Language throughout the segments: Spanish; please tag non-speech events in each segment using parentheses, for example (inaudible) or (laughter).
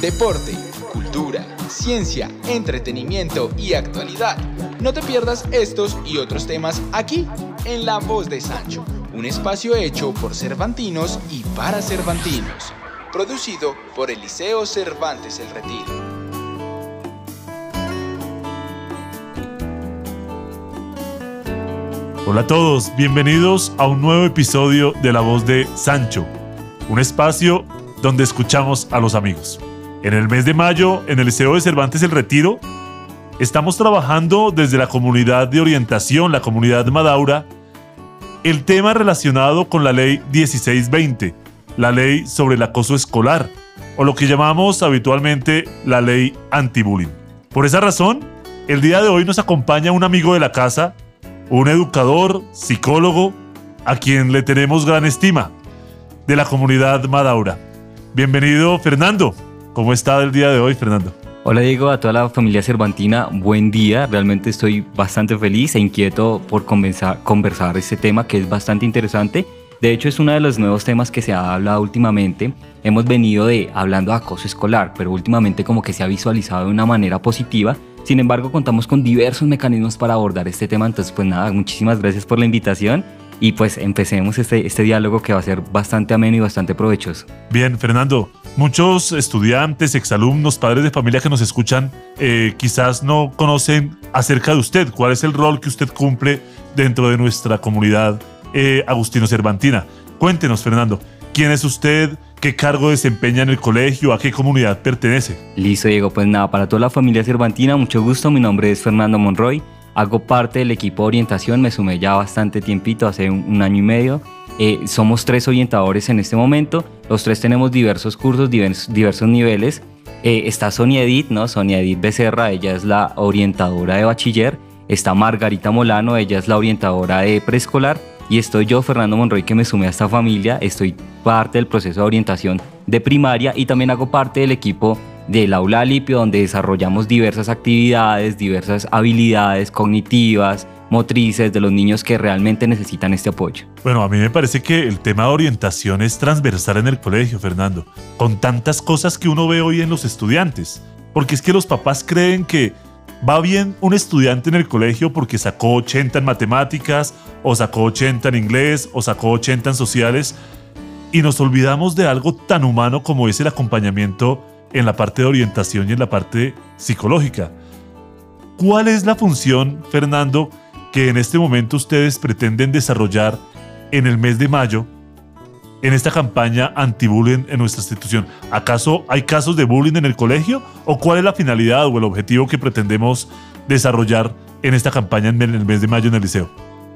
deporte, cultura, ciencia, entretenimiento y actualidad. No te pierdas estos y otros temas aquí, en La Voz de Sancho, un espacio hecho por Cervantinos y para Cervantinos, producido por el Liceo Cervantes El Retiro. Hola a todos, bienvenidos a un nuevo episodio de La Voz de Sancho, un espacio donde escuchamos a los amigos. En el mes de mayo, en el Liceo de Cervantes El Retiro, estamos trabajando desde la comunidad de orientación, la comunidad Madaura, el tema relacionado con la ley 1620, la ley sobre el acoso escolar, o lo que llamamos habitualmente la ley anti-bullying. Por esa razón, el día de hoy nos acompaña un amigo de la casa, un educador, psicólogo, a quien le tenemos gran estima, de la comunidad Madaura. Bienvenido, Fernando. ¿Cómo está el día de hoy, Fernando? Hola Diego, a toda la familia cervantina, buen día. Realmente estoy bastante feliz e inquieto por conversar, conversar este tema que es bastante interesante. De hecho, es uno de los nuevos temas que se ha hablado últimamente. Hemos venido de hablando de acoso escolar, pero últimamente como que se ha visualizado de una manera positiva sin embargo, contamos con diversos mecanismos para abordar este tema. Entonces, pues nada, muchísimas gracias por la invitación y pues empecemos este, este diálogo que va a ser bastante ameno y bastante provechoso. Bien, Fernando, muchos estudiantes, exalumnos, padres de familia que nos escuchan, eh, quizás no conocen acerca de usted, cuál es el rol que usted cumple dentro de nuestra comunidad eh, Agustino Cervantina. Cuéntenos, Fernando, ¿quién es usted? ¿Qué cargo desempeña en el colegio? ¿A qué comunidad pertenece? Listo, Diego. Pues nada, para toda la familia Cervantina, mucho gusto. Mi nombre es Fernando Monroy. Hago parte del equipo de orientación. Me sumé ya bastante tiempito, hace un, año y medio. Eh, somos tres orientadores en este momento. Los tres tenemos diversos cursos, diversos, niveles. Eh, está Sonia Edith, ¿no? Sonia Edith Becerra, ella es la orientadora de bachiller. Está Margarita Molano, ella es la orientadora de preescolar y estoy yo, Fernando Monroy, que me sumé a esta familia, estoy parte del proceso de orientación de primaria y también hago parte del equipo del aula Alipio, donde desarrollamos diversas actividades, diversas habilidades cognitivas, motrices de los niños que realmente necesitan este apoyo. Bueno, a mí me parece que el tema de orientación es transversal en el colegio, Fernando, con tantas cosas que uno ve hoy en los estudiantes, porque es que los papás creen que va bien un estudiante en el colegio porque sacó 80 en matemáticas, o sacó 80 en inglés, o sacó 80 en sociales, y nos olvidamos de algo tan humano como es el acompañamiento en la parte de orientación y en la parte psicológica. ¿Cuál es la función, Fernando, que en este momento ustedes pretenden desarrollar en el mes de mayo en esta campaña anti-bullying en nuestra institución? ¿Acaso hay casos de bullying en el colegio? ¿O cuál es la finalidad o el objetivo que pretendemos desarrollar en esta campaña en el mes de mayo en el liceo?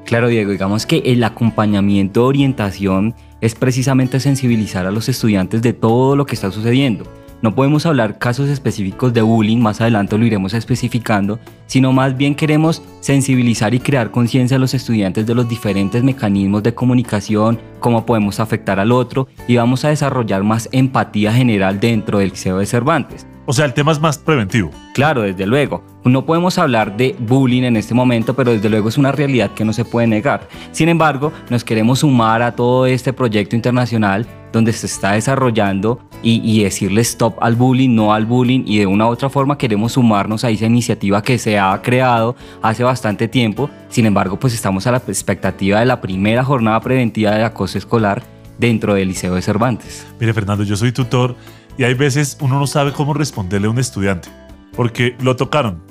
Claro, Diego, digamos que el acompañamiento, orientación, es precisamente sensibilizar a los estudiantes de todo lo que está sucediendo. No podemos hablar casos específicos de bullying, más adelante lo iremos especificando, sino más bien queremos sensibilizar y crear conciencia a los estudiantes de los diferentes mecanismos de comunicación, cómo podemos afectar al otro y vamos a desarrollar más empatía general dentro del Liceo de Cervantes. O sea, el tema es más preventivo. Claro, desde luego. No podemos hablar de bullying en este momento, pero desde luego es una realidad que no se puede negar. Sin embargo, nos queremos sumar a todo este proyecto internacional donde se está desarrollando y, decirle stop al bullying, no al bullying y de una u otra forma queremos sumarnos a esa iniciativa que se ha creado hace bastante tiempo. Sin embargo, pues estamos a la expectativa de la primera jornada preventiva de acoso escolar dentro del Liceo de Cervantes. Mire, Fernando, yo soy tutor y hay veces uno no sabe cómo responderle a un estudiante, porque lo tocaron,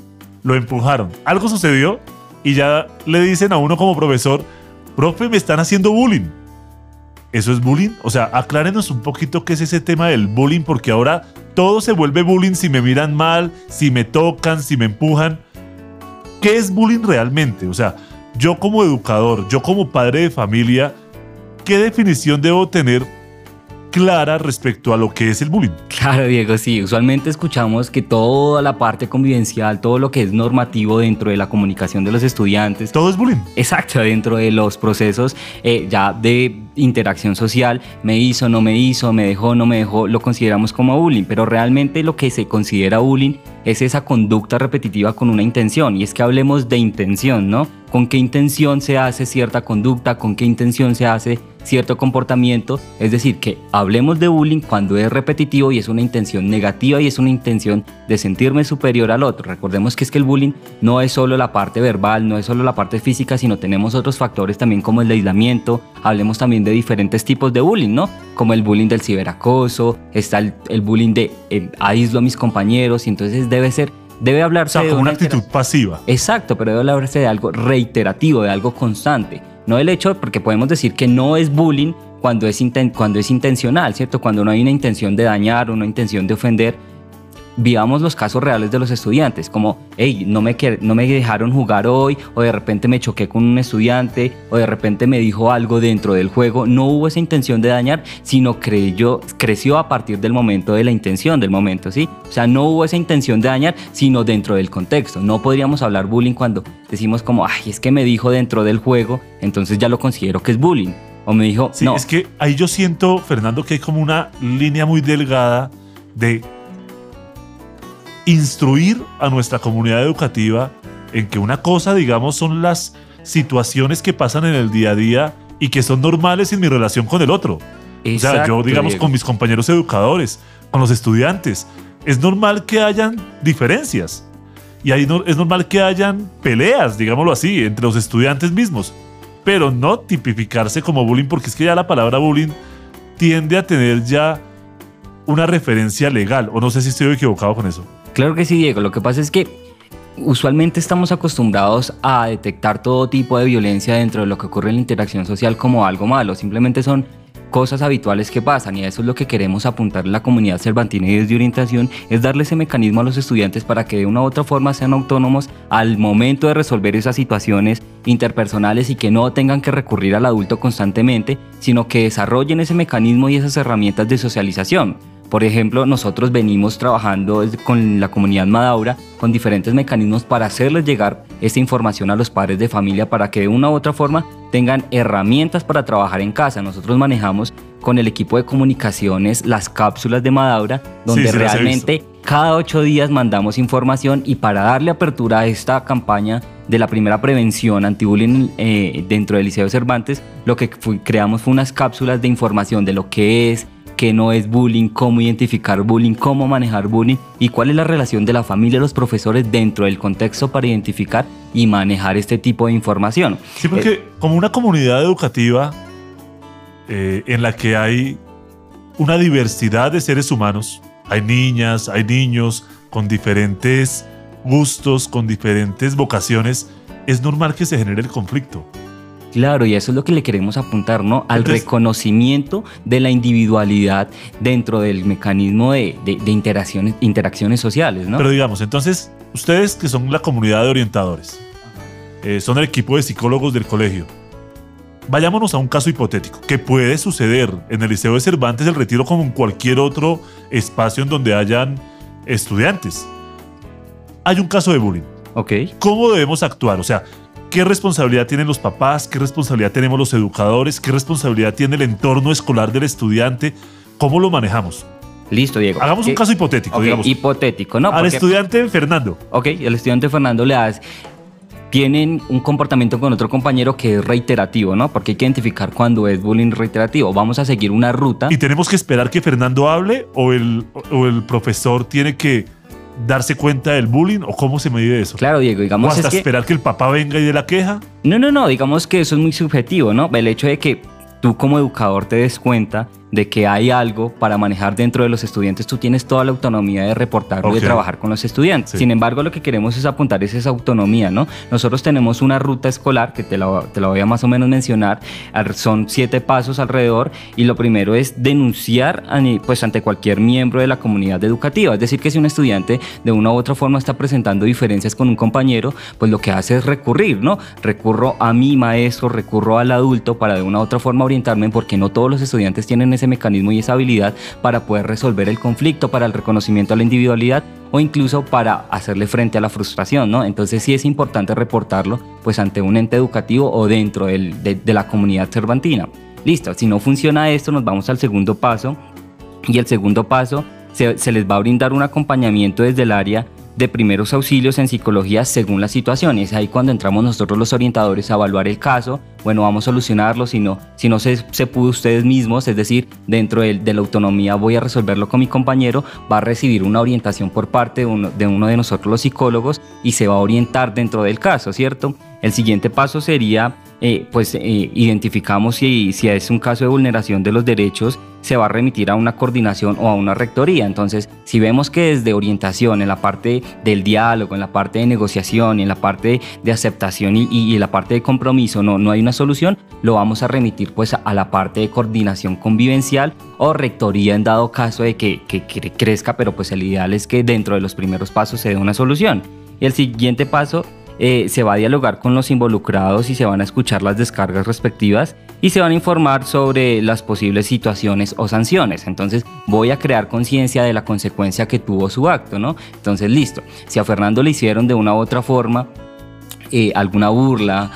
lo empujaron, algo sucedió y ya le dicen a uno como profesor, profe, me están haciendo bullying. ¿Eso es bullying? O sea, aclárenos un poquito qué es ese tema del bullying, porque ahora todo se vuelve bullying si me miran mal, si me tocan, si me empujan. ¿Qué es bullying realmente? O sea, yo como educador, yo como padre de familia, ¿qué definición debo tener clara respecto a lo que es el bullying. Claro, Diego, sí. Usualmente escuchamos que toda la parte convivencial, todo lo que es normativo dentro de la comunicación de los estudiantes. Todo es bullying. Exacto, dentro de los procesos eh, ya de interacción social, me hizo, no me hizo, me dejó, no me dejó, lo consideramos como bullying. Pero realmente lo que se considera bullying es esa conducta repetitiva con una intención. Y es que hablemos de intención, ¿no? Con qué intención se hace cierta conducta, con qué intención se hace cierto comportamiento. Es decir, que hablemos de bullying cuando es repetitivo y es una intención negativa y es una intención de sentirme superior al otro. Recordemos que es que el bullying no es solo la parte verbal, no es solo la parte física, sino tenemos otros factores también como el aislamiento. Hablemos también de diferentes tipos de bullying, ¿no? Como el bullying del ciberacoso, está el, bullying de eh, aíslo a mis compañeros y entonces debe ser debe hablarse de una, una actitud pasiva. Exacto, pero debe hablarse de algo reiterativo, de algo constante. No el hecho, porque podemos decir que no es bullying cuando es, cuando es intencional, ¿cierto? Cuando no hay una intención de dañar o una intención de ofender, vivamos los casos reales de los estudiantes, como, hey, no me, no me dejaron jugar hoy, o de repente me choqué con un estudiante, o de repente me dijo algo dentro del juego. No hubo esa intención de dañar, sino creyó, creció a partir del momento de la intención del momento, ¿sí? O sea, no hubo esa intención de dañar, sino dentro del contexto. No podríamos hablar bullying cuando decimos como, ay, es que me dijo dentro del juego, entonces ya lo considero que es bullying. O me dijo, sí, no. Es que ahí yo siento, Fernando, que hay como una línea muy delgada de instruir a nuestra comunidad educativa en que una cosa, digamos, son las situaciones que pasan en el día a día y que son normales en mi relación con el otro. o sea, yo, digamos, con mis compañeros educadores, con los estudiantes, es normal que hayan diferencias. Y ahí no, es normal que hayan peleas, digámoslo así, entre los estudiantes mismos. Pero no tipificarse como bullying, porque es que ya la palabra bullying tiende a tener ya una referencia legal. O no sé si estoy equivocado con eso. Claro que sí, Diego. Lo que pasa es que usualmente estamos acostumbrados a detectar todo tipo de violencia dentro de lo que ocurre en la interacción social como algo malo. Simplemente son cosas habituales que pasan y eso es lo que queremos apuntar en la comunidad cervantina y desde orientación es darle ese mecanismo a los estudiantes para que de una u otra forma sean autónomos al momento de resolver esas situaciones interpersonales y que no tengan que recurrir al adulto constantemente, sino que desarrollen ese mecanismo y esas herramientas de socialización. Por ejemplo, nosotros venimos trabajando con la comunidad Madaura con diferentes mecanismos para hacerles llegar esta información a los padres de familia para que de una u otra forma tengan herramientas para trabajar en casa. Nosotros manejamos con el equipo de comunicaciones las cápsulas de Madaura, donde realmente cada ocho días mandamos información y para darle apertura a esta campaña de la primera prevención anti-bullying eh, dentro del Liceo Cervantes, lo que creamos fue unas cápsulas de información de lo que es, qué no es bullying, cómo identificar bullying, cómo manejar bullying y cuál es la relación de la familia y los profesores dentro del contexto para identificar y manejar este tipo de información. Sí, porque eh, como una comunidad educativa eh, en la que hay una diversidad de seres humanos, hay niñas, hay niños con diferentes gustos, con diferentes vocaciones, es normal que se genere el conflicto. Claro, y eso es lo que le queremos apuntar, ¿no? Al reconocimiento de la individualidad dentro del mecanismo de, interacciones, interacciones sociales, ¿no? Pero digamos, entonces, ustedes que son la comunidad de orientadores, eh, son el equipo de psicólogos del colegio, vayámonos a un caso hipotético que puede suceder en el Liceo de Cervantes el Retiro como en cualquier otro espacio en donde hayan estudiantes. Hay un caso de bullying. Ok. ¿Cómo debemos actuar? O sea, ¿Qué responsabilidad tienen los papás? ¿Qué responsabilidad tenemos los educadores? ¿Qué responsabilidad tiene el entorno escolar del estudiante? ¿Cómo lo manejamos? Listo, Diego. Hagamos un caso hipotético, digamos. Hipotético, ¿no? Al estudiante Fernando. Ok, el estudiante Fernando le das tienen un comportamiento con otro compañero que es reiterativo, ¿no? Porque hay que identificar cuando es bullying reiterativo. Vamos a seguir una ruta. ¿Y tenemos que esperar que Fernando hable o el, o el profesor tiene que darse cuenta del bullying o cómo se mide eso? Claro, Diego, digamos. ¿O hasta esperar que el papá venga y dé la queja? No, no, no, digamos que eso es muy subjetivo, ¿no? El hecho de que tú como educador te des cuenta de que hay algo para manejar dentro de los estudiantes, tú tienes toda la autonomía de reportarlo y de trabajar con los estudiantes. Sin embargo, lo que queremos es apuntar es esa autonomía, ¿no? Nosotros tenemos una ruta escolar que te la, te la voy a más o menos mencionar, son siete pasos alrededor y lo primero es denunciar pues, ante cualquier miembro de la comunidad educativa, es decir, que si un estudiante de una u otra forma está presentando diferencias con un compañero, pues lo que hace es recurrir, ¿no? Recurro a mi maestro, recurro al adulto para de una u otra forma orientarme porque no todos los estudiantes tienen ese mecanismo y esa habilidad para poder resolver el conflicto, para el reconocimiento a la individualidad o incluso para hacerle frente a la frustración, ¿no? Entonces sí es importante reportarlo pues ante un ente educativo o dentro de, la comunidad cervantina. Listo, si no funciona esto nos vamos al segundo paso y el segundo paso se, se les va a brindar un acompañamiento desde el área de primeros auxilios en psicología según la situación. Y es ahí cuando entramos nosotros los orientadores a evaluar el caso. Bueno, vamos a solucionarlo. Si no, si no se, se pudo ustedes mismos, es decir, dentro de, de, la autonomía voy a resolverlo con mi compañero, va a recibir una orientación por parte de uno, de uno de nosotros los psicólogos y se va a orientar dentro del caso, ¿cierto? El siguiente paso sería, eh, pues, eh, identificamos si, es un caso de vulneración de los derechos, se va a remitir a una coordinación o a una rectoría. Entonces, si vemos que desde orientación, en la parte del diálogo, en la parte de negociación, en la parte de aceptación y, y, la parte de compromiso no, no hay una solución, lo vamos a remitir pues a la parte de coordinación convivencial o rectoría en dado caso de que crezca, pero pues el ideal es que dentro de los primeros pasos se dé una solución. Y el siguiente paso eh, se va a dialogar con los involucrados y se van a escuchar las descargas respectivas y se van a informar sobre las posibles situaciones o sanciones. Entonces voy a crear conciencia de la consecuencia que tuvo su acto, ¿no? Entonces listo, si a Fernando le hicieron de una u otra forma eh, alguna burla,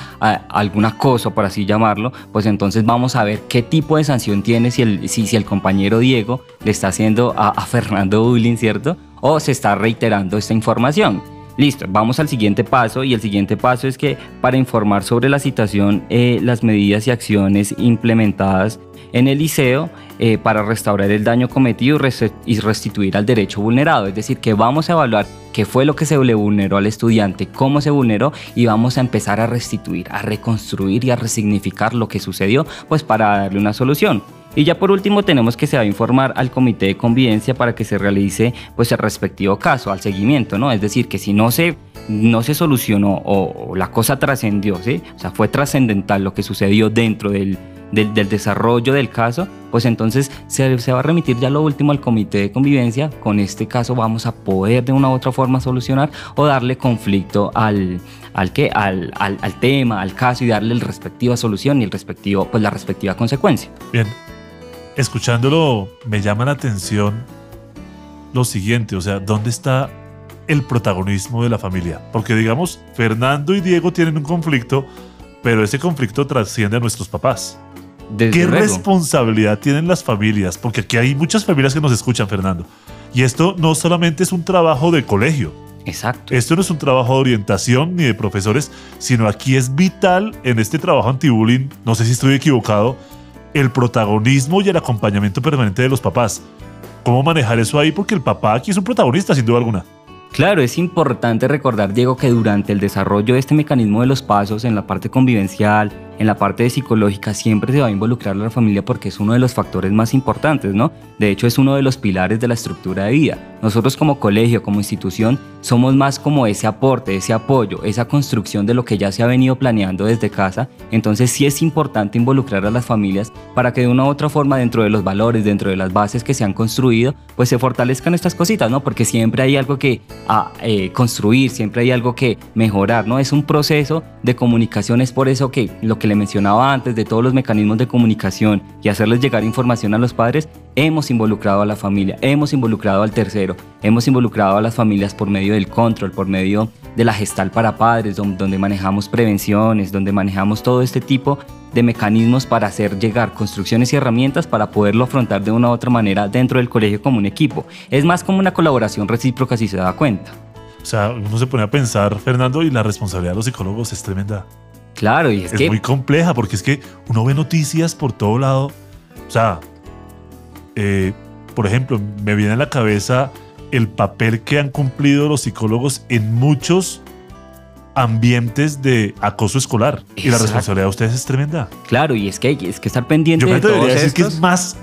algún acoso, por así llamarlo, pues entonces vamos a ver qué tipo de sanción tiene si el, si, si el compañero Diego le está haciendo a, a Fernando bullying, ¿cierto? O se está reiterando esta información. Listo, vamos al siguiente paso y el siguiente paso es que para informar sobre la situación, eh, las medidas y acciones implementadas en el liceo eh, para restaurar el daño cometido y restituir al derecho vulnerado. Es decir, que vamos a evaluar qué fue lo que se le vulneró al estudiante, cómo se vulneró y vamos a empezar a restituir, a reconstruir y a resignificar lo que sucedió, pues para darle una solución. Y ya por último tenemos que se va a informar al comité de convivencia para que se realice pues el respectivo caso, al seguimiento, ¿no? Es decir, que si no se no se solucionó o, o la cosa trascendió, ¿sí? O sea, fue trascendental lo que sucedió dentro del, del, del, desarrollo del caso, pues entonces se, se, va a remitir ya lo último al comité de convivencia. Con este caso vamos a poder de una u otra forma solucionar o darle conflicto al, al, ¿qué? Al, al, al tema, al caso y darle la respectiva solución y el respectivo, pues la respectiva consecuencia. Bien, escuchándolo me llama la atención lo siguiente, o sea, ¿dónde está el protagonismo de la familia? Porque digamos, Fernando y Diego tienen un conflicto, pero ese conflicto trasciende a nuestros papás. Desde ¿Qué luego. responsabilidad tienen las familias? Porque aquí hay muchas familias que nos escuchan, Fernando. Y esto no solamente es un trabajo de colegio, Exacto. esto no es un trabajo de orientación ni de profesores, sino aquí es vital en este trabajo anti-bullying, no sé si estoy equivocado, el protagonismo y el acompañamiento permanente de los papás. ¿Cómo manejar eso ahí? Porque el papá aquí es un protagonista, sin duda alguna. Claro, es importante recordar, Diego, que durante el desarrollo de este mecanismo de los pasos en la parte convivencial, en la parte de psicológica, siempre se va a involucrar a la familia porque es uno de los factores más importantes, ¿no? De hecho, es uno de los pilares de la estructura de vida. Nosotros como colegio, como institución, somos más como ese aporte, ese apoyo, esa construcción de lo que ya se ha venido planeando desde casa. Entonces sí es importante involucrar a las familias para que de una u otra forma, dentro de los valores, dentro de las bases que se han construido, pues se fortalezcan estas cositas, ¿no? Porque siempre hay algo que a, eh, construir, siempre hay algo que mejorar, ¿no? Es un proceso de comunicación, es por eso que lo que le mencionaba antes de todos los mecanismos de comunicación y hacerles llegar información a los padres, hemos involucrado a la familia, hemos involucrado al tercero, hemos involucrado a las familias por medio del control, por medio de la gestal para padres, donde, manejamos prevenciones, donde manejamos todo este tipo de mecanismos para hacer llegar construcciones y herramientas para poderlo afrontar de una u otra manera dentro del colegio como un equipo. Es más como una colaboración recíproca si se da cuenta. O sea, uno se pone a pensar, Fernando, y la responsabilidad de los psicólogos es tremenda. Claro, y es, Es que muy compleja porque es que uno ve noticias por todo lado. O sea, eh, por ejemplo, me viene a la cabeza el papel que han cumplido los psicólogos en muchos ambientes de acoso escolar. Y la responsabilidad de ustedes es tremenda. Claro, y es que hay es que estar pendiente Yo me de todos atrevería a decir que es más,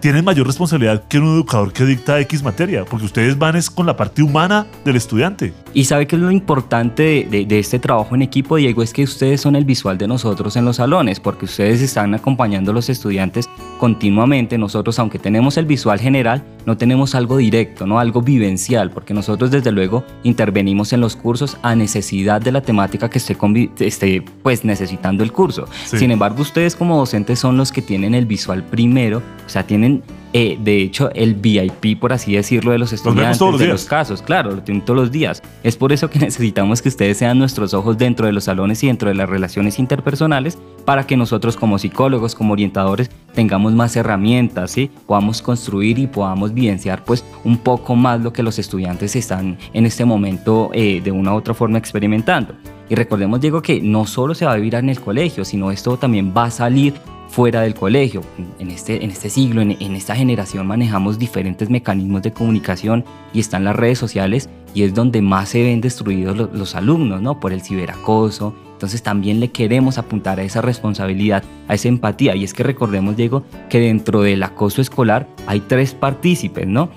tienen mayor responsabilidad que un educador que dicta X materia, porque ustedes van es con la parte humana del estudiante. Y sabe que es lo importante de, de- de este trabajo en equipo, Diego, es que ustedes son el visual de nosotros en los salones, porque ustedes están acompañando a los estudiantes continuamente. Nosotros, aunque tenemos el visual general, no tenemos algo directo, no algo vivencial, porque nosotros desde luego intervenimos en los cursos a necesidad de la temática que esté, esté pues necesitando el curso. Sí. Sin embargo, ustedes como docentes son los que tienen el visual primero, o sea, tienen eh, de hecho el VIP, por así decirlo, de los estudiantes, los de días. los casos, claro, lo tienen todos los días. Es por eso que (laughs) necesitamos que ustedes sean nuestros ojos dentro de los salones y dentro de las relaciones interpersonales para que nosotros como psicólogos, como orientadores, tengamos más herramientas, ¿sí? Podamos construir y podamos vivenciar pues un poco más lo que los estudiantes están en este momento eh, de una u otra forma experimentando. Y recordemos, Diego, que no solo se va a vivir en el colegio, sino esto también va a salir fuera del colegio. En este, en este siglo, en, esta generación manejamos diferentes mecanismos de comunicación y están las redes sociales y es donde más se ven destruidos los, los alumnos, ¿no? Por el ciberacoso. Entonces también le queremos apuntar a esa responsabilidad, a esa empatía. Y es que recordemos, Diego, que dentro del acoso escolar hay tres partícipes, ¿no?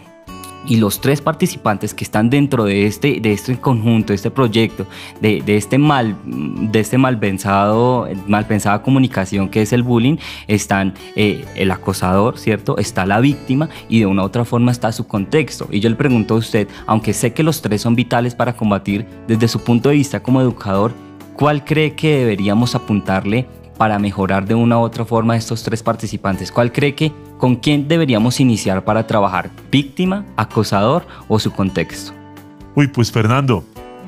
Y los tres participantes que están dentro de este, de este conjunto, de este proyecto, de, este mal, de este mal pensado, mal pensada comunicación que es el bullying, están eh, el acosador, ¿cierto? Está la víctima y de una u otra forma está su contexto. Y yo le pregunto a usted, aunque sé que los tres son vitales para combatir, desde su punto de vista como educador, ¿cuál cree que deberíamos apuntarle para mejorar de una u otra forma a estos tres participantes? ¿Cuál cree que con quién deberíamos iniciar para trabajar? ¿Víctima, acosador o su contexto? Uy, pues Fernando,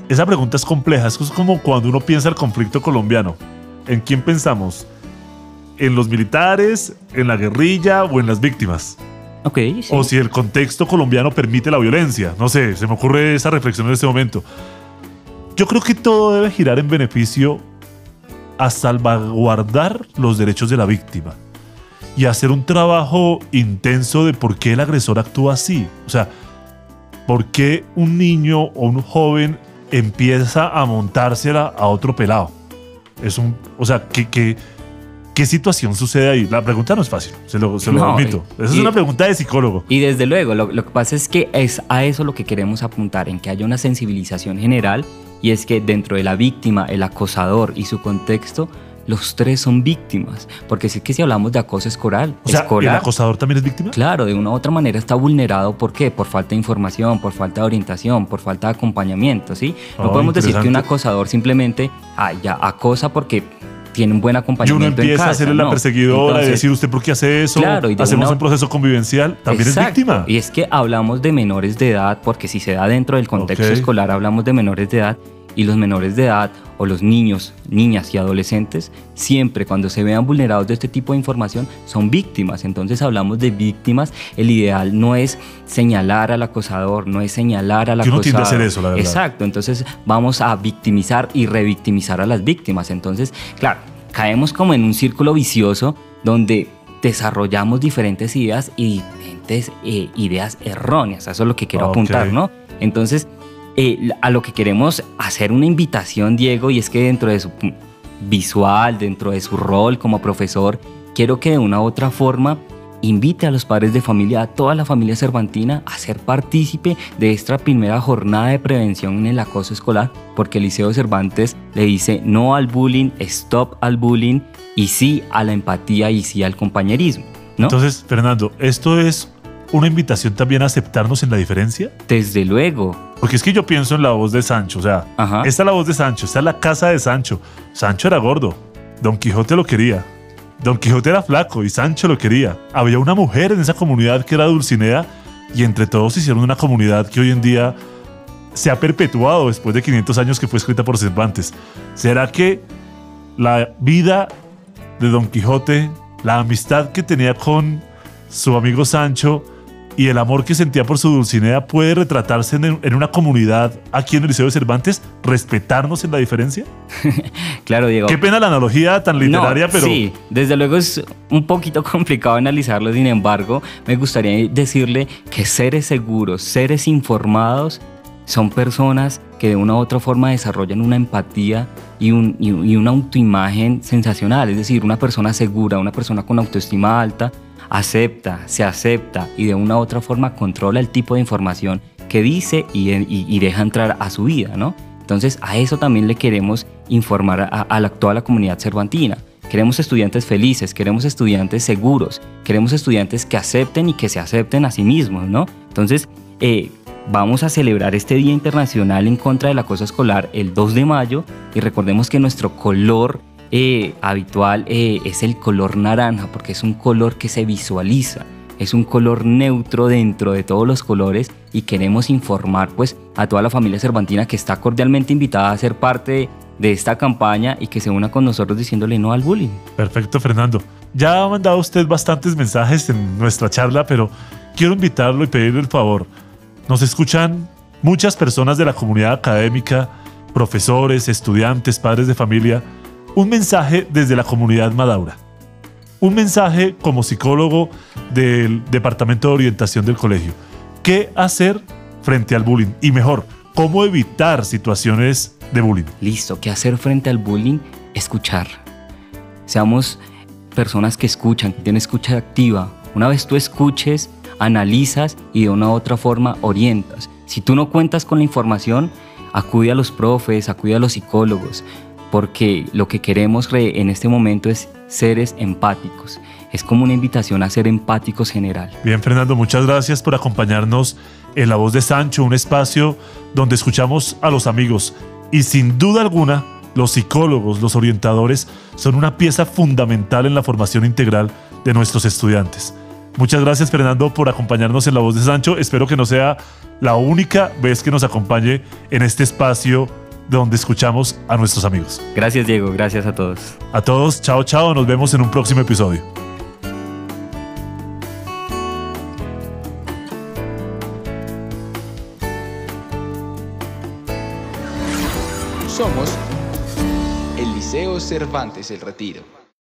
esa pregunta es compleja. Es como cuando uno piensa el conflicto colombiano. ¿En quién pensamos? ¿En los militares, en la guerrilla o en las víctimas? Ok. O si el contexto colombiano permite la violencia. No sé, se me ocurre esa reflexión en este momento. Yo creo que todo debe girar en beneficio a salvaguardar los derechos de la víctima y hacer un trabajo intenso de por qué el agresor actúa así. O sea, por qué un niño o un joven empieza a montársela a otro pelado. Es un, o sea, ¿qué, qué, qué situación sucede ahí? La pregunta no es fácil, se lo, se lo admito. Esa es una pregunta de psicólogo. Y desde luego, lo, lo que pasa es que es a eso lo que queremos apuntar, en que haya una sensibilización general y es que dentro de la víctima, el acosador y su contexto, los tres son víctimas. Porque es que si hablamos de acoso escolar, o sea, ¿el acosador también es víctima? Claro, de una u otra manera está vulnerado. ¿Por qué? Por falta de información, por falta de orientación, por falta de acompañamiento, ¿sí? No oh, podemos decir que un acosador simplemente ah, ya acosa porque tiene un buen acompañamiento. Y uno empieza a hacerle la perseguidora, y decir usted por qué hace eso, claro, y hacemos un proceso convivencial, también es víctima. Y es que hablamos de menores de edad, porque si se da dentro del contexto escolar, hablamos de menores de edad, y los menores de edad o los niños, niñas y adolescentes, siempre cuando se vean vulnerados de este tipo de información, son víctimas. Entonces hablamos de víctimas. El ideal no es señalar al acosador, no es señalar al acosador. tiende a hacer eso, la verdad. Exacto. Entonces vamos a victimizar y revictimizar a las víctimas. Entonces, claro, caemos como en un círculo vicioso donde desarrollamos diferentes ideas y diferentes eh, ideas erróneas. Eso es lo que quiero apuntar, ¿no? Entonces, eh, a lo que queremos hacer una invitación, Diego, y es que dentro de su visual, dentro de su rol como profesor, quiero que de una u otra forma invite a los padres de familia, a toda la familia cervantina, a ser partícipe de esta primera jornada de prevención en el acoso escolar, porque el Liceo Cervantes le dice no al bullying, stop al bullying y sí a la empatía y sí al compañerismo. ¿no? Entonces, Fernando, esto es una invitación también a aceptarnos en la diferencia? Desde luego. Porque es que yo pienso en la voz de Sancho, o sea, esta es la voz de Sancho, esta es la casa de Sancho. Sancho era gordo, Don Quijote lo quería. Don Quijote era flaco y Sancho lo quería. Había una mujer en esa comunidad que era Dulcinea y entre todos hicieron una comunidad que hoy en día se ha perpetuado después de 500 años que fue escrita por Cervantes. ¿Será que la vida de Don Quijote, la amistad que tenía con su amigo Sancho, y el amor que sentía por su Dulcinea puede retratarse en, una comunidad aquí en el Liceo de Cervantes, respetarnos en la diferencia? (laughs) claro, Diego. Qué pena la analogía tan literaria, pero... Sí, desde luego es un poquito (laughs) complicado analizarlo, sin embargo, me gustaría decirle que seres seguros, seres informados, son personas que de una u otra forma desarrollan una empatía y, un, y una autoimagen sensacional, es decir, una persona segura, una persona con autoestima alta, acepta, se acepta y de una u otra forma controla el tipo de información que dice y, deja entrar a su vida, ¿no? Entonces a eso también le queremos informar a, la, toda la comunidad cervantina. Queremos estudiantes felices, queremos estudiantes seguros, queremos estudiantes que acepten y que se acepten a sí mismos, ¿no? Entonces, eh, vamos a celebrar este Día Internacional en contra del acoso escolar el 2 de mayo y recordemos que nuestro color eh, habitual eh, es el color naranja, porque es un color que se visualiza, es un color neutro dentro de todos los colores y queremos informar pues a toda la familia cervantina que está cordialmente invitada a ser parte de, esta campaña y que se una con nosotros diciéndole no al bullying. Perfecto, Fernando. Ya ha mandado usted bastantes mensajes en nuestra charla, pero quiero invitarlo y pedirle el favor. Nos escuchan muchas personas de la comunidad académica, profesores, estudiantes, padres de familia. Un mensaje desde la comunidad Madaura. Un mensaje como psicólogo del Departamento de Orientación del colegio. ¿Qué hacer frente al bullying? Y mejor, ¿cómo evitar situaciones de bullying? Listo, ¿qué hacer frente al bullying? Escuchar. Seamos personas que escuchan, que tienen escucha activa. Una vez tú escuches, analizas y de una u otra forma orientas. Si tú no cuentas con la información, acude a los profes, acude a los psicólogos, porque lo que queremos en este momento es seres empáticos. Es como una invitación a ser empáticos general. Bien, Fernando, muchas gracias por acompañarnos en La Voz de Sancho, un espacio donde escuchamos a los amigos y sin duda alguna los psicólogos, los orientadores son una pieza fundamental en la formación integral de nuestros estudiantes. Muchas gracias Fernando por acompañarnos en La Voz de Sancho. Espero que no sea la única vez que nos acompañe en este espacio donde escuchamos a nuestros amigos. Gracias Diego, gracias a todos. A todos, chao chao, nos vemos en un próximo episodio. Somos el Liceo Cervantes El Retiro.